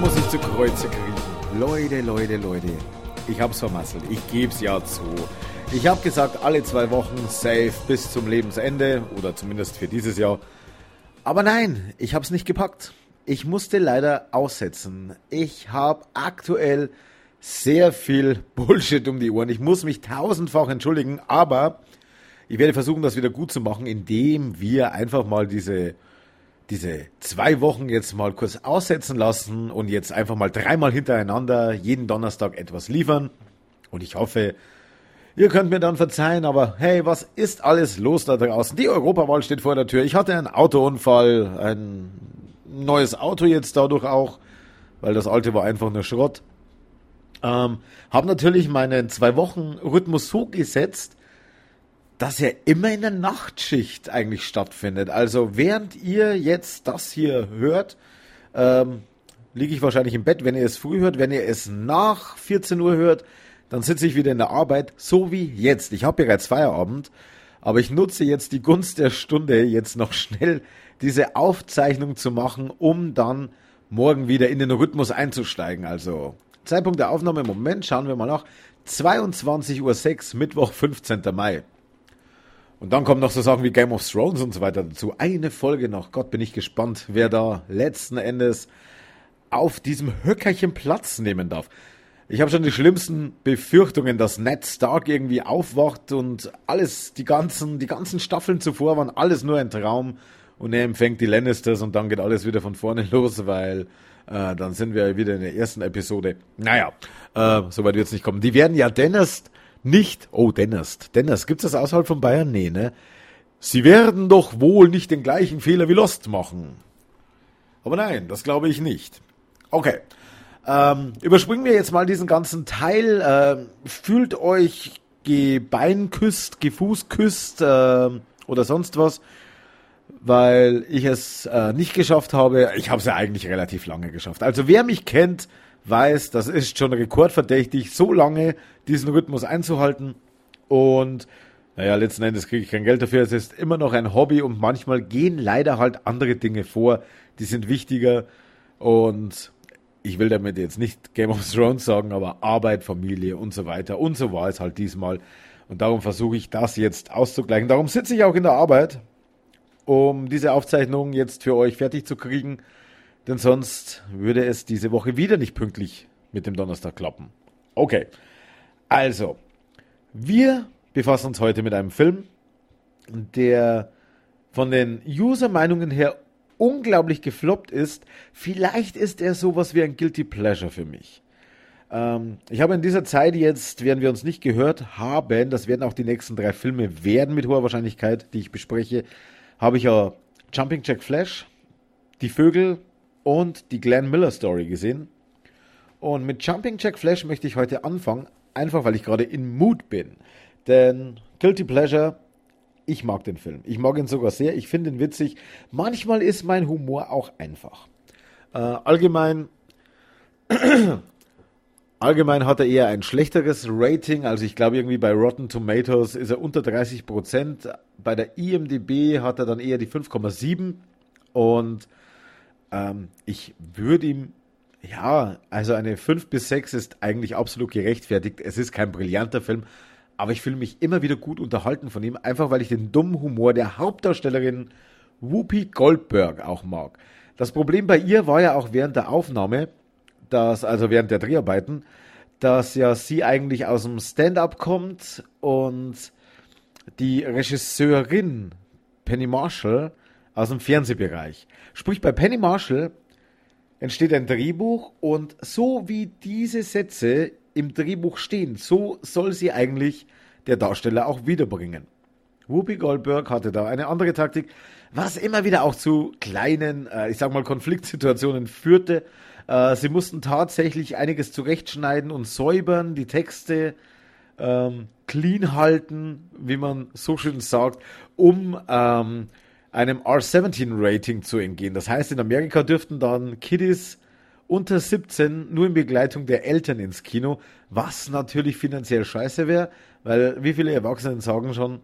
muss ich zu Kreuze kriegen. Leute, Leute, Leute. Ich hab's vermasselt. Ich geb's ja zu. Ich hab gesagt, alle zwei Wochen safe bis zum Lebensende oder zumindest für dieses Jahr. Aber nein, ich hab's nicht gepackt. Ich musste leider aussetzen. Ich hab aktuell sehr viel Bullshit um die Ohren. Ich muss mich tausendfach entschuldigen, aber ich werde versuchen, das wieder gut zu machen, indem wir einfach mal diese, diese zwei Wochen jetzt mal kurz aussetzen lassen und jetzt einfach mal dreimal hintereinander jeden Donnerstag etwas liefern. Und ich hoffe, ihr könnt mir dann verzeihen, aber hey, was ist alles los da draußen? Die Europawahl steht vor der Tür. Ich hatte einen Autounfall, ein neues Auto jetzt dadurch auch, weil das alte war einfach nur Schrott. Ähm, habe natürlich meinen zwei Wochen Rhythmus so gesetzt, dass er immer in der Nachtschicht eigentlich stattfindet. Also während ihr jetzt das hier hört, ähm, liege ich wahrscheinlich im Bett, wenn ihr es früh hört. Wenn ihr es nach 14 Uhr hört, dann sitze ich wieder in der Arbeit, so wie jetzt. Ich habe bereits Feierabend, aber ich nutze jetzt die Gunst der Stunde, jetzt noch schnell diese Aufzeichnung zu machen, um dann morgen wieder in den Rhythmus einzusteigen. Also Zeitpunkt der Aufnahme im Moment, schauen wir mal nach, 22.06 Uhr, Mittwoch, 15. Mai. Und dann kommen noch so Sachen wie Game of Thrones und so weiter dazu. Eine Folge noch. Gott, bin ich gespannt, wer da letzten Endes auf diesem Höckerchen Platz nehmen darf. Ich habe schon die schlimmsten Befürchtungen, dass Ned Stark irgendwie aufwacht und alles, die ganzen, die ganzen Staffeln zuvor waren alles nur ein Traum und er empfängt die Lannisters und dann geht alles wieder von vorne los, weil äh, dann sind wir wieder in der ersten Episode. Naja, äh, soweit wird es nicht kommen. Die werden ja Dennis nicht, oh Dennis, Dennis, gibt's das außerhalb von Bayern? Nee, ne? Sie werden doch wohl nicht den gleichen Fehler wie Lost machen. Aber nein, das glaube ich nicht. Okay. Ähm, überspringen wir jetzt mal diesen ganzen Teil. Äh, fühlt euch gebeinküsst, gefußküsst äh, oder sonst was, weil ich es äh, nicht geschafft habe. Ich habe es ja eigentlich relativ lange geschafft. Also wer mich kennt, weiß, das ist schon rekordverdächtig, so lange diesen Rhythmus einzuhalten. Und naja, letzten Endes kriege ich kein Geld dafür. Es ist immer noch ein Hobby und manchmal gehen leider halt andere Dinge vor, die sind wichtiger. Und ich will damit jetzt nicht Game of Thrones sagen, aber Arbeit, Familie und so weiter. Und so war es halt diesmal. Und darum versuche ich das jetzt auszugleichen. Darum sitze ich auch in der Arbeit, um diese Aufzeichnung jetzt für euch fertig zu kriegen. Denn sonst würde es diese Woche wieder nicht pünktlich mit dem Donnerstag klappen. Okay, also, wir befassen uns heute mit einem Film, der von den User-Meinungen her unglaublich gefloppt ist. Vielleicht ist er sowas wie ein Guilty Pleasure für mich. Ähm, ich habe in dieser Zeit jetzt, während wir uns nicht gehört haben, das werden auch die nächsten drei Filme werden mit hoher Wahrscheinlichkeit, die ich bespreche, habe ich ja Jumping Jack Flash, Die Vögel und die Glenn Miller Story gesehen. Und mit Jumping Jack Flash möchte ich heute anfangen, einfach weil ich gerade in Mood bin. Denn Guilty Pleasure, ich mag den Film. Ich mag ihn sogar sehr, ich finde ihn witzig. Manchmal ist mein Humor auch einfach. Äh, allgemein, allgemein hat er eher ein schlechteres Rating. Also ich glaube irgendwie bei Rotten Tomatoes ist er unter 30 Prozent. Bei der IMDb hat er dann eher die 5,7 und ähm, ich würde ihm, ja, also eine 5 bis 6 ist eigentlich absolut gerechtfertigt. Es ist kein brillanter Film, aber ich fühle mich immer wieder gut unterhalten von ihm, einfach weil ich den dummen Humor der Hauptdarstellerin Whoopi Goldberg auch mag. Das Problem bei ihr war ja auch während der Aufnahme, dass, also während der Dreharbeiten, dass ja sie eigentlich aus dem Stand-up kommt und die Regisseurin Penny Marshall aus dem Fernsehbereich. Sprich, bei Penny Marshall entsteht ein Drehbuch und so wie diese Sätze im Drehbuch stehen, so soll sie eigentlich der Darsteller auch wiederbringen. Whoopi Goldberg hatte da eine andere Taktik, was immer wieder auch zu kleinen, äh, ich sag mal, Konfliktsituationen führte. Äh, sie mussten tatsächlich einiges zurechtschneiden und säubern, die Texte ähm, clean halten, wie man so schön sagt, um ähm, einem R17-Rating zu entgehen. Das heißt, in Amerika dürften dann Kiddies unter 17 nur in Begleitung der Eltern ins Kino, was natürlich finanziell scheiße wäre, weil wie viele Erwachsenen sagen schon,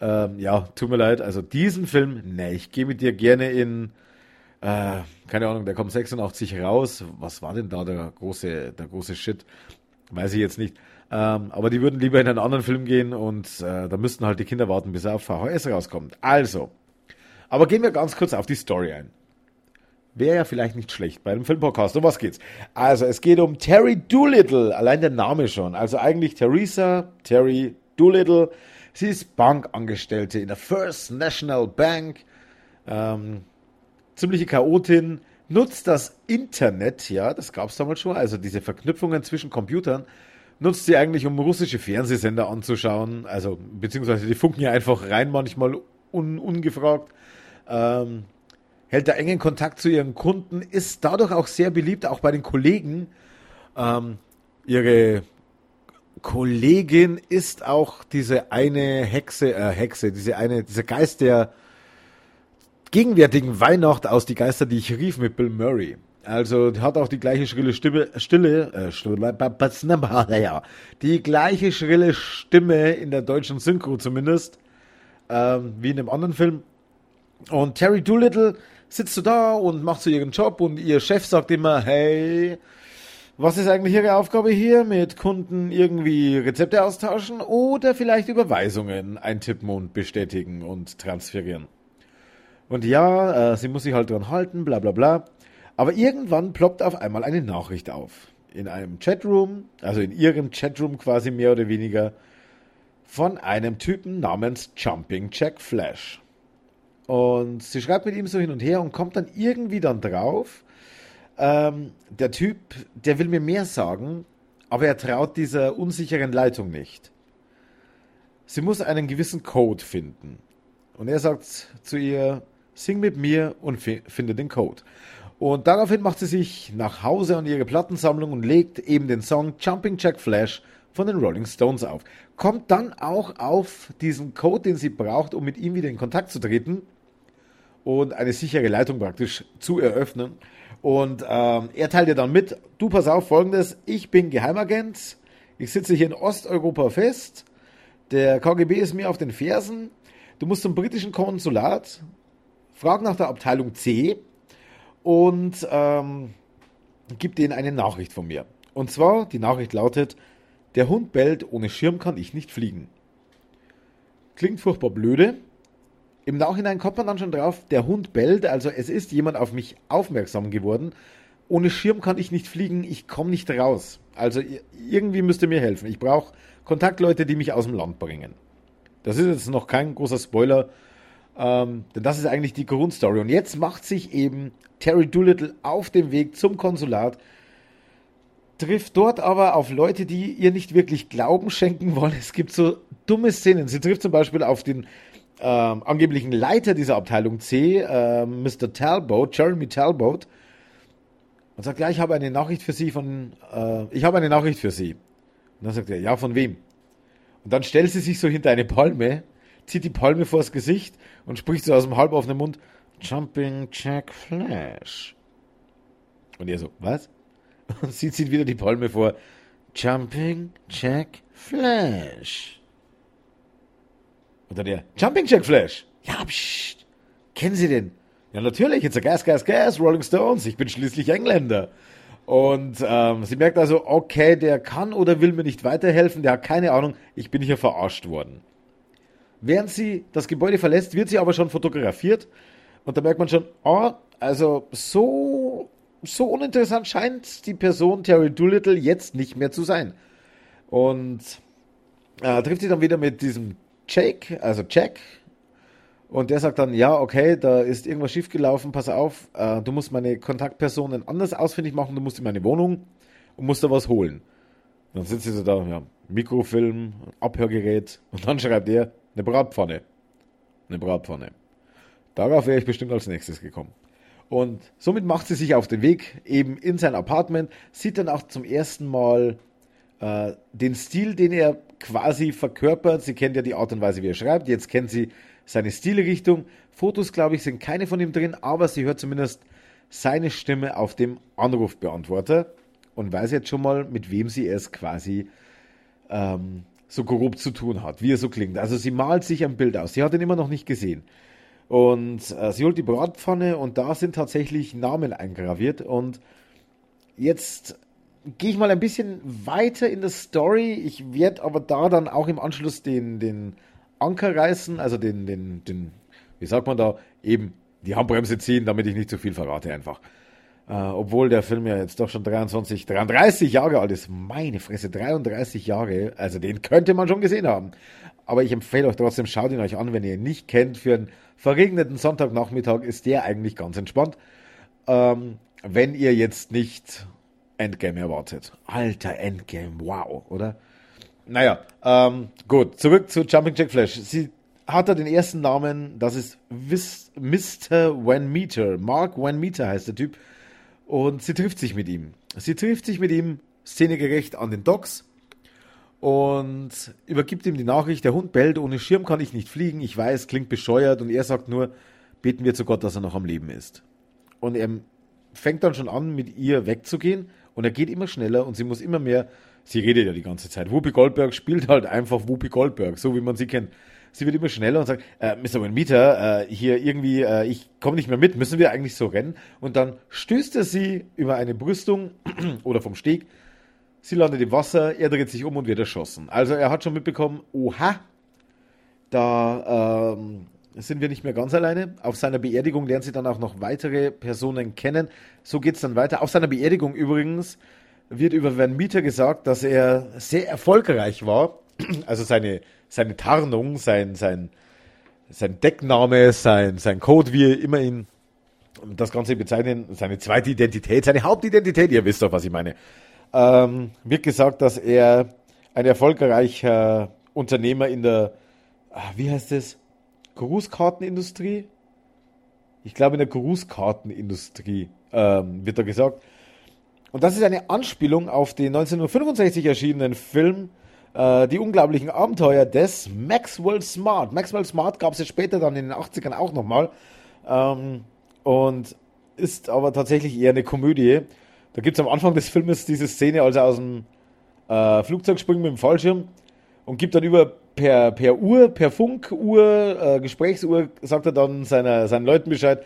ähm, ja, tut mir leid, also diesen Film, ne, ich gehe mit dir gerne in Äh, keine Ahnung, der kommt 86 raus. Was war denn da der große, der große Shit? Weiß ich jetzt nicht. Ähm, aber die würden lieber in einen anderen Film gehen und äh, da müssten halt die Kinder warten, bis er auf VHS rauskommt. Also, aber gehen wir ganz kurz auf die Story ein. Wäre ja vielleicht nicht schlecht bei einem Filmpodcast. Um was geht's? Also, es geht um Terry Doolittle. Allein der Name schon. Also eigentlich Theresa Terry Doolittle. Sie ist Bankangestellte in der First National Bank. Ähm, ziemliche Chaotin. Nutzt das Internet, ja, das gab es damals schon, also diese Verknüpfungen zwischen Computern, nutzt sie eigentlich, um russische Fernsehsender anzuschauen. Also, beziehungsweise die funken ja einfach rein, manchmal un ungefragt. Ähm, hält da engen Kontakt zu ihren Kunden, ist dadurch auch sehr beliebt, auch bei den Kollegen. Ähm, ihre Kollegin ist auch diese eine Hexe, äh, Hexe, diese eine, dieser Geist der gegenwärtigen Weihnacht aus Die Geister, die ich rief mit Bill Murray. Also hat auch die gleiche schrille Stimme, Stille, äh, die gleiche schrille Stimme in der deutschen Synchro zumindest, ähm, wie in dem anderen Film. Und Terry Doolittle sitzt so da und macht so ihren Job und ihr Chef sagt immer, hey, was ist eigentlich Ihre Aufgabe hier? Mit Kunden irgendwie Rezepte austauschen oder vielleicht Überweisungen eintippen und bestätigen und transferieren? Und ja, äh, sie muss sich halt dran halten, bla bla bla. Aber irgendwann ploppt auf einmal eine Nachricht auf. In einem Chatroom, also in ihrem Chatroom quasi mehr oder weniger, von einem Typen namens Jumping Jack Flash. Und sie schreibt mit ihm so hin und her und kommt dann irgendwie dann drauf, ähm, der Typ, der will mir mehr sagen, aber er traut dieser unsicheren Leitung nicht. Sie muss einen gewissen Code finden. Und er sagt zu ihr, sing mit mir und finde den Code. Und daraufhin macht sie sich nach Hause an ihre Plattensammlung und legt eben den Song Jumping Jack Flash von den Rolling Stones auf. Kommt dann auch auf diesen Code, den sie braucht, um mit ihm wieder in Kontakt zu treten und eine sichere Leitung praktisch zu eröffnen. Und ähm, er teilt ihr dann mit, du pass auf, folgendes, ich bin Geheimagent, ich sitze hier in Osteuropa fest, der KGB ist mir auf den Fersen, du musst zum britischen Konsulat, frag nach der Abteilung C, und ähm, gibt denen eine Nachricht von mir. Und zwar, die Nachricht lautet, der Hund bellt, ohne Schirm kann ich nicht fliegen. Klingt furchtbar blöde. Im Nachhinein kommt man dann schon drauf, der Hund bellt, also es ist jemand auf mich aufmerksam geworden. Ohne Schirm kann ich nicht fliegen, ich komme nicht raus. Also irgendwie müsst ihr mir helfen. Ich brauche Kontaktleute, die mich aus dem Land bringen. Das ist jetzt noch kein großer Spoiler, ähm, denn das ist eigentlich die Grundstory. Und jetzt macht sich eben Terry Doolittle auf dem Weg zum Konsulat, trifft dort aber auf Leute, die ihr nicht wirklich Glauben schenken wollen. Es gibt so dumme Szenen. Sie trifft zum Beispiel auf den ähm, angeblichen Leiter dieser Abteilung C, äh, Mr. Talbot, Jeremy Talbot, und sagt, ja, ich habe eine Nachricht für Sie von, äh, ich habe eine Nachricht für Sie. Und dann sagt er, ja, von wem? Und dann stellt sie sich so hinter eine Palme zieht die Palme vors Gesicht und spricht so aus dem halboffenen Mund, Jumping Jack Flash. Und er so, was? Und sie zieht wieder die Palme vor, Jumping Jack Flash. Und dann der, Jumping Jack Flash. Ja, pst, kennen Sie den? Ja, natürlich, a gas, gas, gas, Rolling Stones, ich bin schließlich Engländer. Und ähm, sie merkt also, okay, der kann oder will mir nicht weiterhelfen, der hat keine Ahnung, ich bin hier verarscht worden. Während sie das Gebäude verlässt, wird sie aber schon fotografiert. Und da merkt man schon, oh, also so, so uninteressant scheint die Person Terry Doolittle jetzt nicht mehr zu sein. Und äh, trifft sie dann wieder mit diesem Jake, also Jack. Und der sagt dann, ja, okay, da ist irgendwas schiefgelaufen, pass auf, äh, du musst meine Kontaktpersonen anders ausfindig machen, du musst in meine Wohnung und musst da was holen. Dann sitzt sie so da, ja, Mikrofilm, Abhörgerät und dann schreibt er, eine Bratpfanne. Eine Bratpfanne. Darauf wäre ich bestimmt als nächstes gekommen. Und somit macht sie sich auf den Weg eben in sein Apartment, sieht dann auch zum ersten Mal äh, den Stil, den er quasi verkörpert. Sie kennt ja die Art und Weise, wie er schreibt. Jetzt kennt sie seine Stilrichtung. Fotos, glaube ich, sind keine von ihm drin, aber sie hört zumindest seine Stimme auf dem Anrufbeantworter und weiß jetzt schon mal, mit wem sie es quasi ähm, so grob zu tun hat, wie er so klingt. Also sie malt sich ein Bild aus. Sie hat ihn immer noch nicht gesehen. Und äh, sie holt die Bratpfanne und da sind tatsächlich Namen eingraviert. Und jetzt gehe ich mal ein bisschen weiter in der Story. Ich werde aber da dann auch im Anschluss den, den Anker reißen, also den, den, den, wie sagt man da, eben die Handbremse ziehen, damit ich nicht zu viel verrate einfach. Äh, obwohl der Film ja jetzt doch schon 23, 33 Jahre alt ist. Meine Fresse, 33 Jahre. Also den könnte man schon gesehen haben. Aber ich empfehle euch trotzdem, schaut ihn euch an, wenn ihr ihn nicht kennt. Für einen verregneten Sonntagnachmittag ist der eigentlich ganz entspannt. Ähm, wenn ihr jetzt nicht Endgame erwartet. Alter Endgame, wow, oder? Naja, ähm, gut, zurück zu Jumping Jack Flash. Sie hat er den ersten Namen, das ist Mr. Van Meter. Mark Van Meter heißt der Typ. Und sie trifft sich mit ihm. Sie trifft sich mit ihm szenegerecht an den Docks und übergibt ihm die Nachricht, der Hund bellt, ohne Schirm kann ich nicht fliegen, ich weiß, klingt bescheuert und er sagt nur, beten wir zu Gott, dass er noch am Leben ist. Und er fängt dann schon an, mit ihr wegzugehen und er geht immer schneller und sie muss immer mehr, sie redet ja die ganze Zeit. Whoopi Goldberg spielt halt einfach Whoopi Goldberg, so wie man sie kennt. Sie wird immer schneller und sagt, äh, Mr. Winmeter, äh, hier irgendwie, äh, ich komme nicht mehr mit, müssen wir eigentlich so rennen? Und dann stößt er sie über eine Brüstung oder vom Steg. Sie landet im Wasser, er dreht sich um und wird erschossen. Also er hat schon mitbekommen, oha, da ähm, sind wir nicht mehr ganz alleine. Auf seiner Beerdigung lernen sie dann auch noch weitere Personen kennen. So geht es dann weiter. Auf seiner Beerdigung übrigens wird über Van Meter gesagt, dass er sehr erfolgreich war. Also seine seine Tarnung, sein, sein, sein Deckname, sein, sein Code, wie immer ihn das Ganze bezeichnen, seine zweite Identität, seine Hauptidentität, ihr wisst doch, was ich meine. Ähm, wird gesagt, dass er ein erfolgreicher Unternehmer in der, ah, wie heißt es, Grußkartenindustrie? Ich glaube, in der Grußkartenindustrie ähm, wird da gesagt. Und das ist eine Anspielung auf den 1965 erschienenen Film äh, die unglaublichen Abenteuer des Maxwell Smart. Maxwell Smart gab es ja später dann in den 80ern auch nochmal. Ähm, und ist aber tatsächlich eher eine Komödie. Da gibt es am Anfang des Filmes diese Szene, als er aus dem äh, Flugzeug springt mit dem Fallschirm und gibt dann über per, per Uhr, per Funkuhr, äh, Gesprächsuhr, sagt er dann seiner, seinen Leuten Bescheid.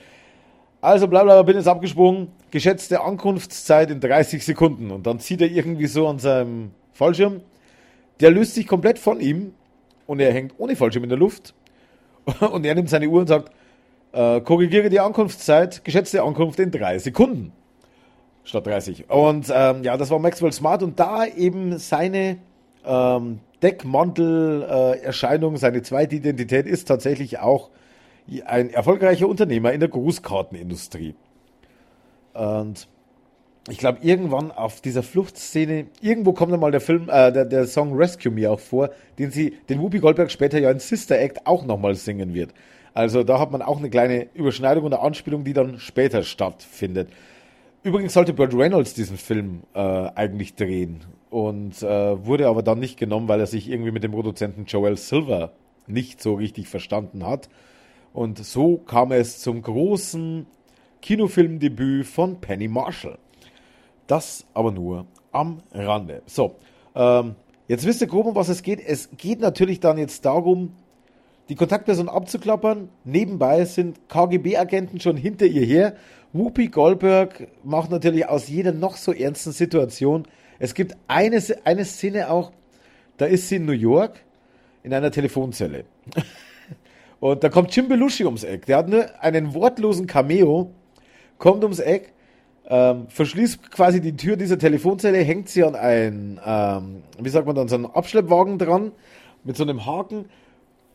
Also bla bla, bin jetzt abgesprungen, geschätzte Ankunftszeit in 30 Sekunden. Und dann zieht er irgendwie so an seinem Fallschirm der löst sich komplett von ihm und er hängt ohne Fallschirm in der Luft. Und er nimmt seine Uhr und sagt, äh, korrigiere die Ankunftszeit, geschätzte Ankunft in drei Sekunden. Statt 30. Und ähm, ja, das war Maxwell Smart und da eben seine ähm, Deckmantel-Erscheinung, äh, seine zweite Identität ist tatsächlich auch ein erfolgreicher Unternehmer in der Grußkartenindustrie. Und ich glaube, irgendwann auf dieser Fluchtszene, irgendwo kommt dann mal der Film, äh, der, der Song Rescue Me auch vor, den sie, den Whoopi Goldberg später ja in Sister Act auch nochmal singen wird. Also da hat man auch eine kleine Überschneidung und eine Anspielung, die dann später stattfindet. Übrigens sollte Burt Reynolds diesen Film äh, eigentlich drehen und äh, wurde aber dann nicht genommen, weil er sich irgendwie mit dem Produzenten Joel Silver nicht so richtig verstanden hat. Und so kam es zum großen Kinofilmdebüt von Penny Marshall. Das aber nur am Rande. So, ähm, jetzt wisst ihr grob, um was es geht. Es geht natürlich dann jetzt darum, die Kontaktperson abzuklappern. Nebenbei sind KGB-Agenten schon hinter ihr her. Whoopi Goldberg macht natürlich aus jeder noch so ernsten Situation. Es gibt eine, eine Szene auch, da ist sie in New York in einer Telefonzelle. Und da kommt Jim Belushi ums Eck. Der hat nur einen wortlosen Cameo, kommt ums Eck ähm, verschließt quasi die Tür dieser Telefonzelle, hängt sie an ein, ähm, wie sagt man dann, so einen Abschleppwagen dran mit so einem Haken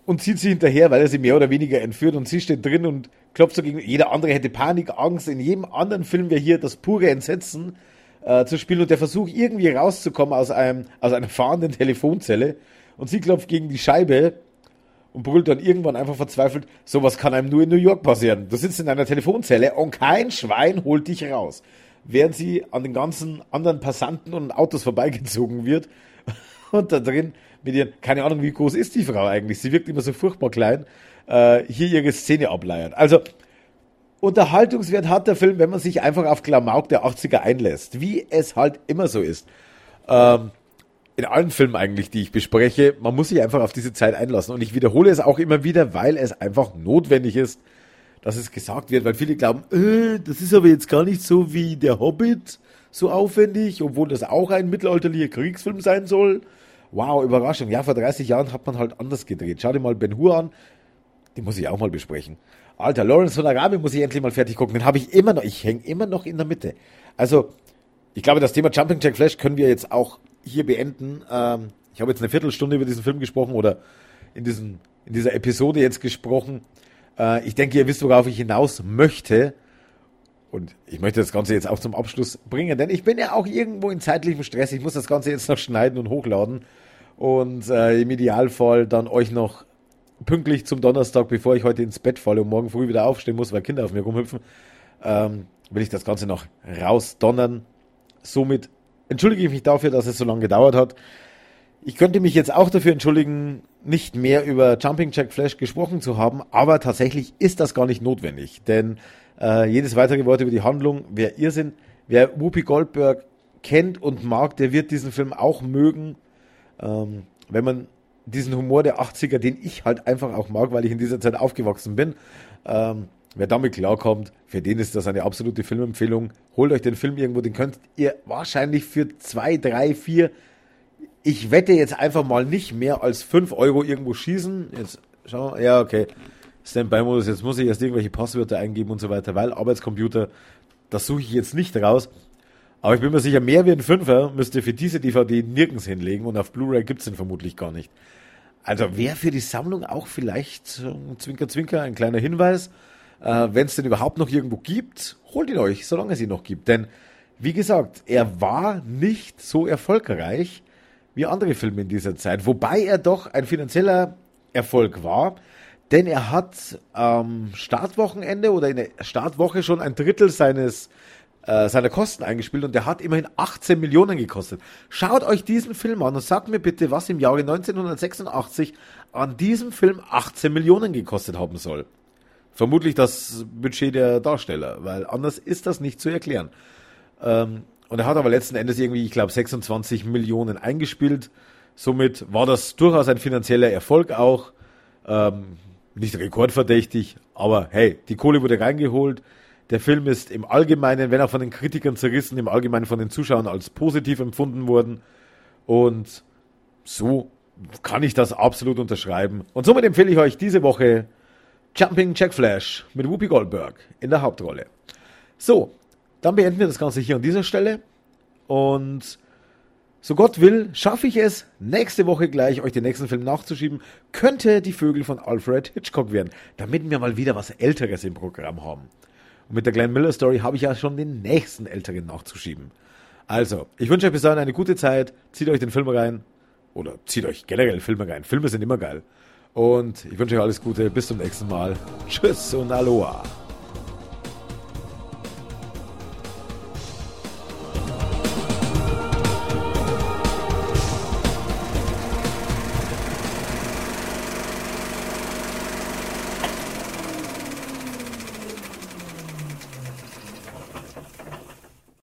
und zieht sie hinterher, weil er sie mehr oder weniger entführt und sie steht drin und klopft so gegen. Jeder andere hätte Panik, Angst. In jedem anderen Film wäre hier das pure Entsetzen äh, zu spielen und der Versuch irgendwie rauszukommen aus einem aus einer fahrenden Telefonzelle und sie klopft gegen die Scheibe und brüllt dann irgendwann einfach verzweifelt, sowas kann einem nur in New York passieren. Du sitzt in einer Telefonzelle und kein Schwein holt dich raus. Während sie an den ganzen anderen Passanten und Autos vorbeigezogen wird und da drin mit ihren, keine Ahnung, wie groß ist die Frau eigentlich? Sie wirkt immer so furchtbar klein, äh, hier ihre Szene ableiert. Also, Unterhaltungswert hat der Film, wenn man sich einfach auf Klamauk der 80er einlässt, wie es halt immer so ist. Ähm, in allen Filmen eigentlich, die ich bespreche, man muss sich einfach auf diese Zeit einlassen. Und ich wiederhole es auch immer wieder, weil es einfach notwendig ist, dass es gesagt wird, weil viele glauben, äh, das ist aber jetzt gar nicht so wie der Hobbit, so aufwendig, obwohl das auch ein mittelalterlicher Kriegsfilm sein soll. Wow, Überraschung. Ja, vor 30 Jahren hat man halt anders gedreht. Schau dir mal Ben Hur an. Den muss ich auch mal besprechen. Alter, Lawrence von Arabien muss ich endlich mal fertig gucken. Den habe ich immer noch. Ich hänge immer noch in der Mitte. Also, ich glaube, das Thema Jumping Jack Flash können wir jetzt auch hier beenden. Ähm, ich habe jetzt eine Viertelstunde über diesen Film gesprochen oder in, diesem, in dieser Episode jetzt gesprochen. Äh, ich denke, ihr wisst, worauf ich hinaus möchte. Und ich möchte das Ganze jetzt auch zum Abschluss bringen, denn ich bin ja auch irgendwo in zeitlichem Stress. Ich muss das Ganze jetzt noch schneiden und hochladen. Und äh, im Idealfall dann euch noch pünktlich zum Donnerstag, bevor ich heute ins Bett falle und morgen früh wieder aufstehen muss, weil Kinder auf mir rumhüpfen, ähm, will ich das Ganze noch rausdonnern. Somit entschuldige ich mich dafür, dass es so lange gedauert hat. Ich könnte mich jetzt auch dafür entschuldigen, nicht mehr über Jumping Jack Flash gesprochen zu haben, aber tatsächlich ist das gar nicht notwendig, denn äh, jedes weitere Wort über die Handlung wer Irrsinn. Wer Whoopi Goldberg kennt und mag, der wird diesen Film auch mögen. Ähm, wenn man diesen Humor der 80er, den ich halt einfach auch mag, weil ich in dieser Zeit aufgewachsen bin, ähm, wer damit klarkommt, für den ist das eine absolute Filmempfehlung. Holt euch den Film irgendwo, den könnt ihr wahrscheinlich für zwei, drei, vier ich wette jetzt einfach mal nicht mehr als 5 Euro irgendwo schießen. Jetzt schauen wir, ja, okay. Standby-Modus, jetzt muss ich erst irgendwelche Passwörter eingeben und so weiter, weil Arbeitscomputer, das suche ich jetzt nicht raus. Aber ich bin mir sicher, mehr wie ein Fünfer müsst ihr für diese DVD nirgends hinlegen und auf Blu-ray gibt's den vermutlich gar nicht. Also wäre für die Sammlung auch vielleicht Zwinker Zwinker ein kleiner Hinweis. Äh, Wenn es den überhaupt noch irgendwo gibt, holt ihn euch, solange es ihn noch gibt. Denn wie gesagt, er war nicht so erfolgreich wie andere Filme in dieser Zeit. Wobei er doch ein finanzieller Erfolg war, denn er hat am ähm, Startwochenende oder in der Startwoche schon ein Drittel seines äh, Kosten eingespielt und der hat immerhin 18 Millionen gekostet. Schaut euch diesen Film an und sagt mir bitte, was im Jahre 1986 an diesem Film 18 Millionen gekostet haben soll. Vermutlich das Budget der Darsteller, weil anders ist das nicht zu erklären. Ähm, und er hat aber letzten Endes irgendwie, ich glaube, 26 Millionen eingespielt. Somit war das durchaus ein finanzieller Erfolg auch. Ähm, nicht rekordverdächtig, aber hey, die Kohle wurde reingeholt. Der Film ist im Allgemeinen, wenn auch von den Kritikern zerrissen, im Allgemeinen von den Zuschauern als positiv empfunden worden. Und so kann ich das absolut unterschreiben. Und somit empfehle ich euch diese Woche Jumping Jack Flash mit Whoopi Goldberg in der Hauptrolle. So, dann beenden wir das Ganze hier an dieser Stelle. Und so Gott will, schaffe ich es, nächste Woche gleich euch den nächsten Film nachzuschieben. Könnte die Vögel von Alfred Hitchcock werden, damit wir mal wieder was Älteres im Programm haben. Und mit der Glenn Miller Story habe ich ja schon den nächsten Älteren nachzuschieben. Also, ich wünsche euch bis dahin eine gute Zeit. Zieht euch den Film rein. Oder zieht euch generell Filme rein. Filme sind immer geil. Und ich wünsche euch alles Gute. Bis zum nächsten Mal. Tschüss und Aloha.